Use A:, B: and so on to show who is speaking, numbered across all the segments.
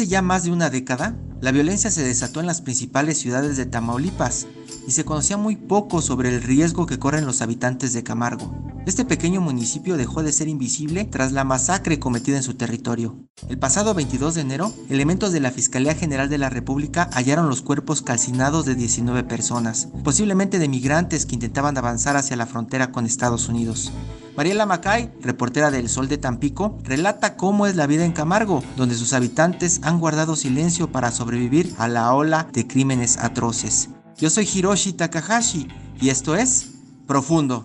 A: Hace ya más de una década, la violencia se desató en las principales ciudades de Tamaulipas y se conocía muy poco sobre el riesgo que corren los habitantes de Camargo. Este pequeño municipio dejó de ser invisible tras la masacre cometida en su territorio. El pasado 22 de enero, elementos de la Fiscalía General de la República hallaron los cuerpos calcinados de 19 personas, posiblemente de migrantes que intentaban avanzar hacia la frontera con Estados Unidos. Mariela Macay, reportera del Sol de Tampico, relata cómo es la vida en Camargo, donde sus habitantes han guardado silencio para sobrevivir a la ola de crímenes atroces. Yo soy Hiroshi Takahashi y esto es Profundo.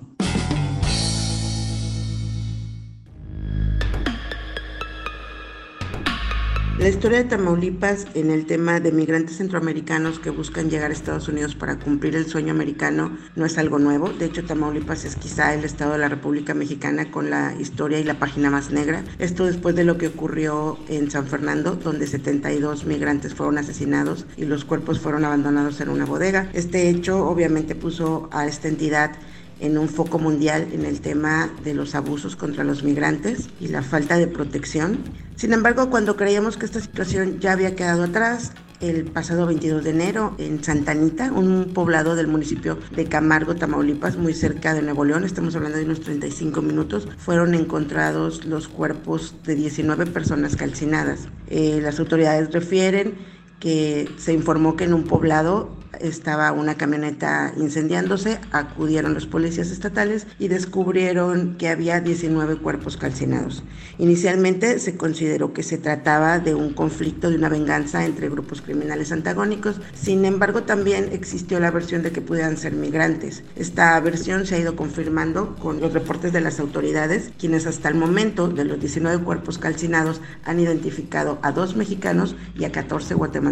B: La historia de Tamaulipas en el tema de migrantes centroamericanos que buscan llegar a Estados Unidos para cumplir el sueño americano no es algo nuevo. De hecho, Tamaulipas es quizá el estado de la República Mexicana con la historia y la página más negra. Esto después de lo que ocurrió en San Fernando, donde 72 migrantes fueron asesinados y los cuerpos fueron abandonados en una bodega. Este hecho obviamente puso a esta entidad en un foco mundial en el tema de los abusos contra los migrantes y la falta de protección. Sin embargo, cuando creíamos que esta situación ya había quedado atrás, el pasado 22 de enero en Santa Anita, un poblado del municipio de Camargo, Tamaulipas, muy cerca de Nuevo León, estamos hablando de unos 35 minutos, fueron encontrados los cuerpos de 19 personas calcinadas. Eh, las autoridades refieren que se informó que en un poblado estaba una camioneta incendiándose, acudieron los policías estatales y descubrieron que había 19 cuerpos calcinados. Inicialmente se consideró que se trataba de un conflicto, de una venganza entre grupos criminales antagónicos, sin embargo también existió la versión de que pudieran ser migrantes. Esta versión se ha ido confirmando con los reportes de las autoridades, quienes hasta el momento de los 19 cuerpos calcinados han identificado a dos mexicanos y a 14 guatemaltecos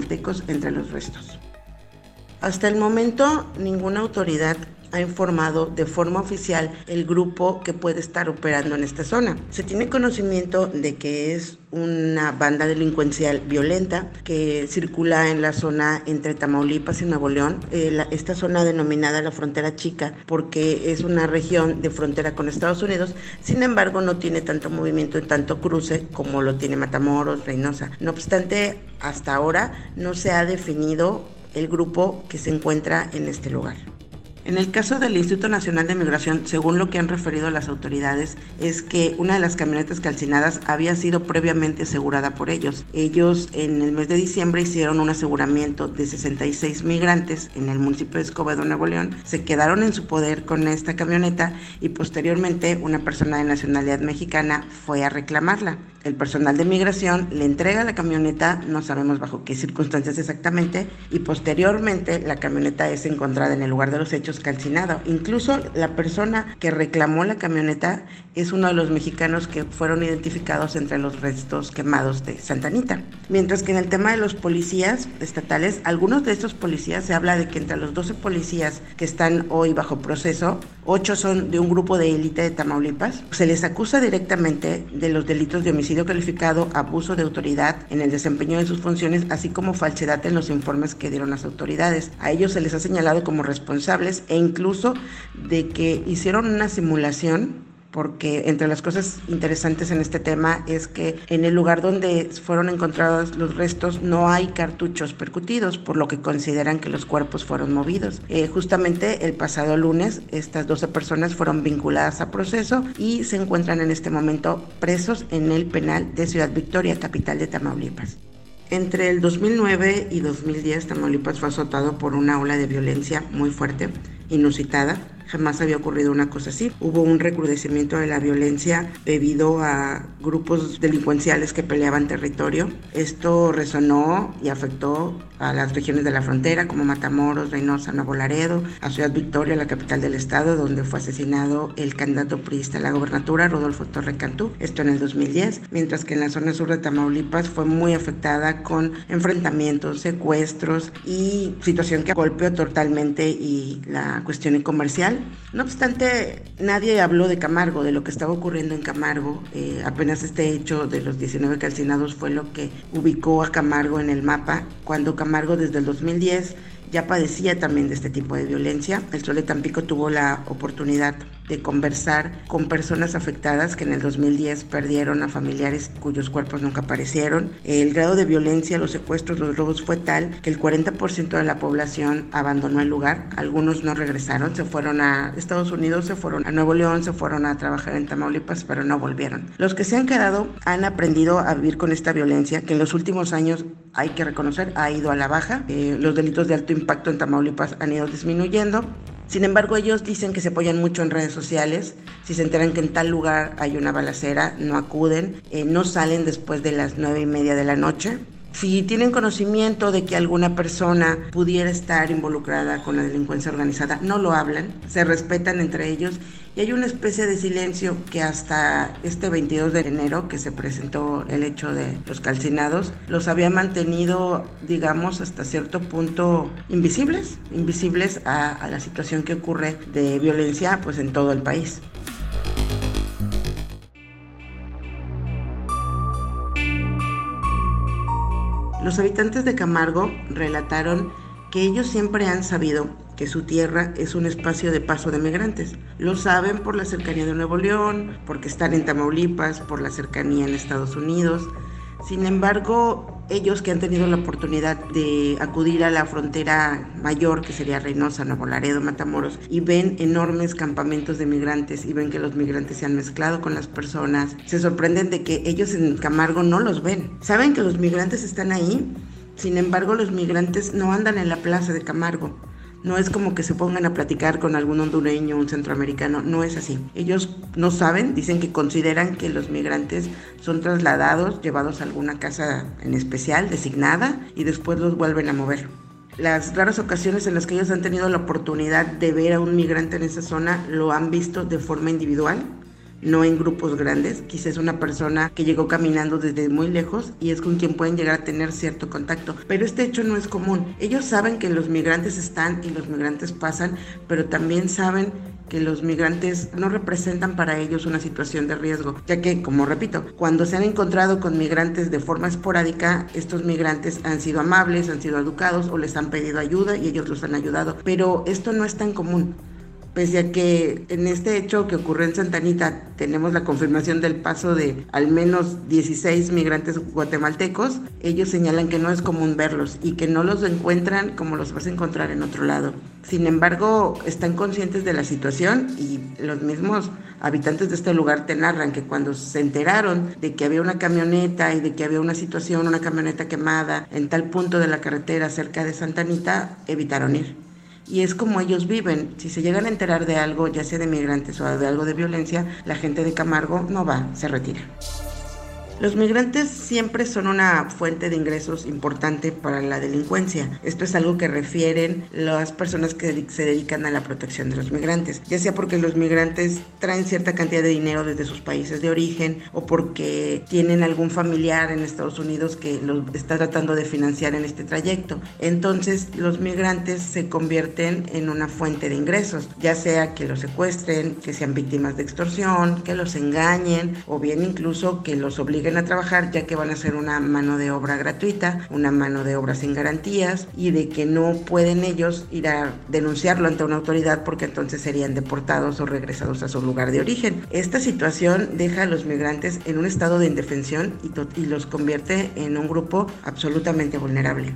B: entre los restos. Hasta el momento, ninguna autoridad ha informado de forma oficial el grupo que puede estar operando en esta zona. Se tiene conocimiento de que es una banda delincuencial violenta que circula en la zona entre Tamaulipas y Nuevo León, eh, esta zona denominada la frontera chica, porque es una región de frontera con Estados Unidos, sin embargo no tiene tanto movimiento y tanto cruce como lo tiene Matamoros, Reynosa. No obstante, hasta ahora no se ha definido el grupo que se encuentra en este lugar. En el caso del Instituto Nacional de Migración, según lo que han referido las autoridades, es que una de las camionetas calcinadas había sido previamente asegurada por ellos. Ellos en el mes de diciembre hicieron un aseguramiento de 66 migrantes en el municipio de Escobedo, Nuevo León. Se quedaron en su poder con esta camioneta y posteriormente una persona de nacionalidad mexicana fue a reclamarla. El personal de migración le entrega la camioneta, no sabemos bajo qué circunstancias exactamente, y posteriormente la camioneta es encontrada en el lugar de los hechos calcinada. Incluso la persona que reclamó la camioneta es uno de los mexicanos que fueron identificados entre los restos quemados de Santa Anita. Mientras que en el tema de los policías estatales, algunos de estos policías se habla de que entre los 12 policías que están hoy bajo proceso, 8 son de un grupo de élite de Tamaulipas. Se les acusa directamente de los delitos de homicidio calificado, abuso de autoridad en el desempeño de sus funciones, así como falsedad en los informes que dieron las autoridades. A ellos se les ha señalado como responsables e incluso de que hicieron una simulación porque entre las cosas interesantes en este tema es que en el lugar donde fueron encontrados los restos no hay cartuchos percutidos, por lo que consideran que los cuerpos fueron movidos. Eh, justamente el pasado lunes estas 12 personas fueron vinculadas a proceso y se encuentran en este momento presos en el penal de Ciudad Victoria, capital de Tamaulipas. Entre el 2009 y 2010 Tamaulipas fue azotado por una ola de violencia muy fuerte, inusitada, jamás había ocurrido una cosa así. Hubo un recrudecimiento de la violencia debido a grupos delincuenciales que peleaban territorio. Esto resonó y afectó a las regiones de la frontera como Matamoros, Reynosa, Nuevo Laredo, a Ciudad Victoria, la capital del estado, donde fue asesinado el candidato priista a la gobernatura, Rodolfo Torre Cantú, esto en el 2010, mientras que en la zona sur de Tamaulipas fue muy afectada con enfrentamientos, secuestros y situación que golpeó totalmente y la cuestión comercial. No obstante, nadie habló de Camargo, de lo que estaba ocurriendo en Camargo. Eh, apenas este hecho de los 19 calcinados fue lo que ubicó a Camargo en el mapa, cuando Camargo desde el 2010 ya padecía también de este tipo de violencia. El Sol de Tampico tuvo la oportunidad de conversar con personas afectadas que en el 2010 perdieron a familiares cuyos cuerpos nunca aparecieron. El grado de violencia, los secuestros, los robos fue tal que el 40% de la población abandonó el lugar. Algunos no regresaron, se fueron a Estados Unidos, se fueron a Nuevo León, se fueron a trabajar en Tamaulipas, pero no volvieron. Los que se han quedado han aprendido a vivir con esta violencia que en los últimos años hay que reconocer ha ido a la baja. Eh, los delitos de alto impacto en Tamaulipas han ido disminuyendo sin embargo, ellos dicen que se apoyan mucho en redes sociales. Si se enteran que en tal lugar hay una balacera, no acuden, eh, no salen después de las nueve y media de la noche. Si tienen conocimiento de que alguna persona pudiera estar involucrada con la delincuencia organizada, no lo hablan, se respetan entre ellos y hay una especie de silencio que hasta este 22 de enero que se presentó el hecho de los calcinados, los había mantenido, digamos, hasta cierto punto invisibles, invisibles a, la situación que ocurre de violencia pues en todo el país. Los habitantes de Camargo relataron que ellos siempre han sabido que su tierra es un espacio de paso de migrantes. Lo saben por la cercanía de Nuevo León, porque están en Tamaulipas, por la cercanía en Estados Unidos. Sin embargo, ellos que han tenido la oportunidad de acudir a la frontera mayor, que sería Reynosa, Nuevo Laredo, Matamoros, y ven enormes campamentos de migrantes y ven que los migrantes se han mezclado con las personas, se sorprenden de que ellos en Camargo no los ven. Saben que los migrantes están ahí, sin embargo los migrantes no andan en la plaza de Camargo no es como que se pongan a platicar con algún hondureño, un centroamericano, no es así. Ellos no saben, dicen que consideran que los migrantes son trasladados, llevados a alguna casa en especial, designada, y después los vuelven a mover. Las raras ocasiones en las que ellos han tenido la oportunidad de ver a un migrante en esa zona lo han visto de forma individual, no en grupos grandes. Quizás una persona que llegó caminando desde muy lejos y es con quien pueden llegar a tener cierto contacto. Pero este hecho no es común. Ellos saben que los migrantes están y los migrantes pasan, pero también saben que los migrantes no representan para ellos una situación de riesgo, ya que, como repito, cuando se han encontrado con migrantes de forma esporádica, estos migrantes han sido amables, han sido educados o les han pedido ayuda y ellos los han ayudado, pero esto no es tan común pese a que en este hecho que ocurrió en Santanita tenemos la confirmación del paso de al menos 16 migrantes guatemaltecos, ellos señalan que no es común verlos y que no los encuentran como los vas a encontrar en otro lado. Sin embargo, están conscientes de la situación y los mismos habitantes de este lugar te narran que cuando se enteraron de que había una camioneta y de que había una situación, una camioneta quemada en tal punto de la carretera cerca de Santanita, evitaron ir y es como ellos viven. Si se llegan a enterar de algo, ya sea de migrantes o de algo de violencia, la gente de Camargo no va, se retira. Los migrantes siempre son una fuente de ingresos importante para la delincuencia. Esto es algo que refieren las personas que se dedican a la protección de los migrantes, ya sea porque los migrantes traen cierta cantidad de dinero desde sus países de origen o porque tienen algún familiar en Estados Unidos que los está tratando de financiar en este trayecto. Entonces los migrantes se convierten en una fuente de ingresos, ya sea que los secuestren, que sean víctimas de extorsión, que los engañen o bien incluso que los obliguen a trabajar ya que van a ser una mano de obra gratuita, una mano de obra sin garantías y de que no pueden ellos ir a denunciarlo ante una autoridad porque entonces serían deportados o regresados a su lugar de origen. Esta situación deja a los migrantes en un estado de indefensión y, y los convierte en un grupo absolutamente vulnerable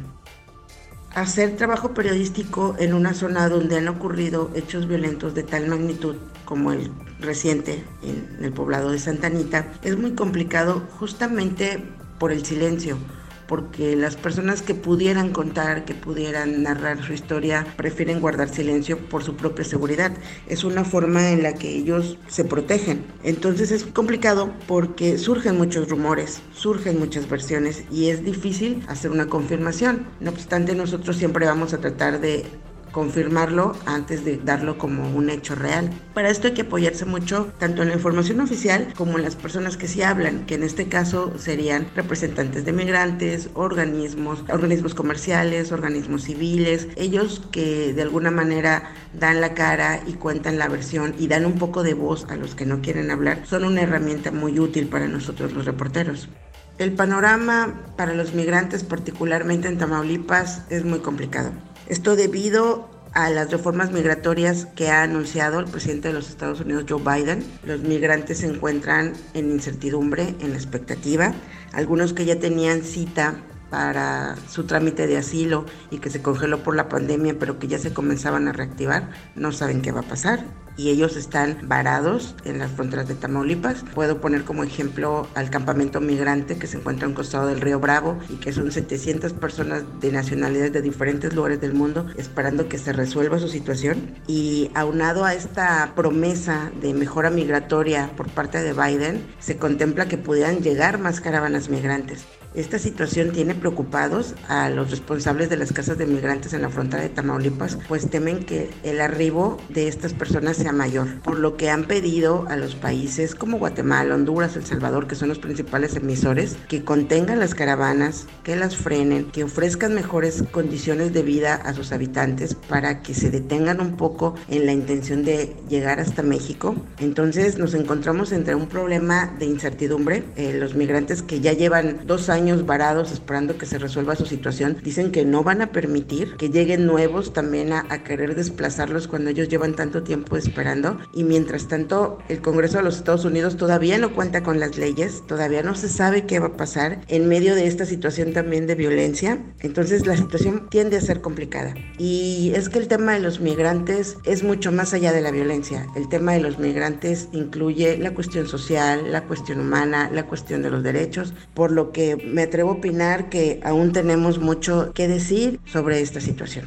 B: hacer trabajo periodístico en una zona donde han ocurrido hechos violentos de tal magnitud como el reciente en el poblado de Santa Anita es muy complicado justamente por el silencio, porque las personas que pudieran contar, que pudieran narrar su historia, prefieren guardar silencio por su propia seguridad. Es una forma en la que ellos se protegen. Entonces es complicado porque surgen muchos rumores, surgen muchas versiones y es difícil hacer una confirmación. No obstante, nosotros siempre vamos a tratar de confirmarlo antes de darlo como un hecho real. Para esto hay que apoyarse mucho tanto en la información oficial como en las personas que sí hablan, que en este caso serían representantes de migrantes, organismos, organismos comerciales, organismos civiles, ellos que de alguna manera dan la cara y cuentan la versión y dan un poco de voz a los que no quieren hablar, son una herramienta muy útil para nosotros los reporteros. El panorama para los migrantes, particularmente en Tamaulipas, es muy complicado. Esto debido a las reformas migratorias que ha anunciado el presidente de los Estados Unidos, Joe Biden. Los migrantes se encuentran en incertidumbre, en expectativa. Algunos que ya tenían cita para su trámite de asilo y que se congeló por la pandemia, pero que ya se comenzaban a reactivar, no saben qué va a pasar y ellos están varados en las fronteras de Tamaulipas. Puedo poner como ejemplo al campamento migrante que se encuentra a un costado del río Bravo y que son 700 personas de nacionalidades de diferentes lugares del mundo esperando que se resuelva su situación. Y aunado a esta promesa de mejora migratoria por parte de Biden, se contempla que pudieran llegar más caravanas migrantes. Esta situación tiene preocupados a los responsables de las casas de migrantes en la frontera de Tamaulipas, pues temen que el arribo de estas personas sea mayor, por lo que han pedido a los países como Guatemala, Honduras, El Salvador, que son los principales emisores, que contengan las caravanas, que las frenen, que ofrezcan mejores condiciones de vida a sus habitantes para que se detengan un poco en la intención de llegar hasta México. Entonces nos encontramos entre un problema de incertidumbre. Eh, los migrantes que ya llevan dos años varados esperando que se resuelva su situación, dicen que no van a permitir que lleguen nuevos también a, a querer desplazarlos cuando ellos llevan tanto tiempo esperando. Y mientras tanto, el Congreso de los Estados Unidos todavía no cuenta con las leyes, todavía no se sabe qué va a pasar en medio de esta situación también de violencia. Entonces la situación tiende a ser complicada. Y es que el tema de los migrantes es mucho más allá de la violencia. El tema de los migrantes incluye la cuestión social, la cuestión humana, la cuestión de los derechos, por lo que me atrevo a opinar que aún tenemos mucho que decir sobre esta situación.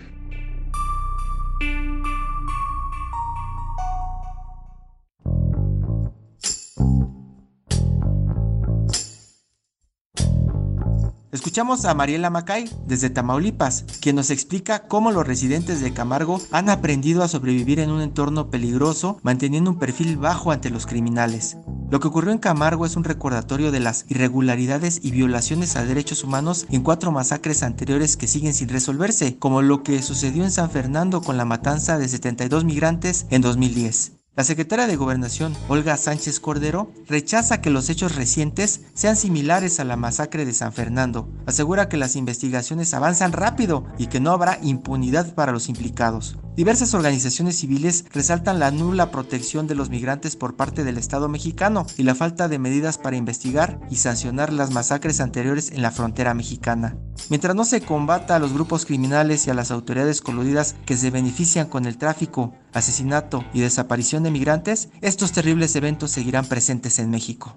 A: Escuchamos a Mariela Macay desde Tamaulipas, quien nos explica cómo los residentes de Camargo han aprendido a sobrevivir en un entorno peligroso, manteniendo un perfil bajo ante los criminales. Lo que ocurrió en Camargo es un recordatorio de las irregularidades y violaciones a derechos humanos en cuatro masacres anteriores que siguen sin resolverse, como lo que sucedió en San Fernando con la matanza de 72 migrantes en 2010. La secretaria de Gobernación, Olga Sánchez Cordero, rechaza que los hechos recientes sean similares a la masacre de San Fernando. Asegura que las investigaciones avanzan rápido y que no habrá impunidad para los implicados. Diversas organizaciones civiles resaltan la nula protección de los migrantes por parte del Estado mexicano y la falta de medidas para investigar y sancionar las masacres anteriores en la frontera mexicana. Mientras no se combata a los grupos criminales y a las autoridades coludidas que se benefician con el tráfico, asesinato y desaparición de migrantes, estos terribles eventos seguirán presentes en México.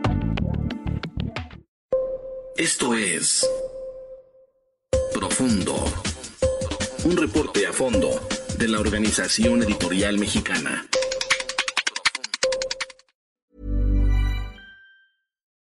C: Esto es Profundo. Un reporte a fondo de la Organización Editorial Mexicana.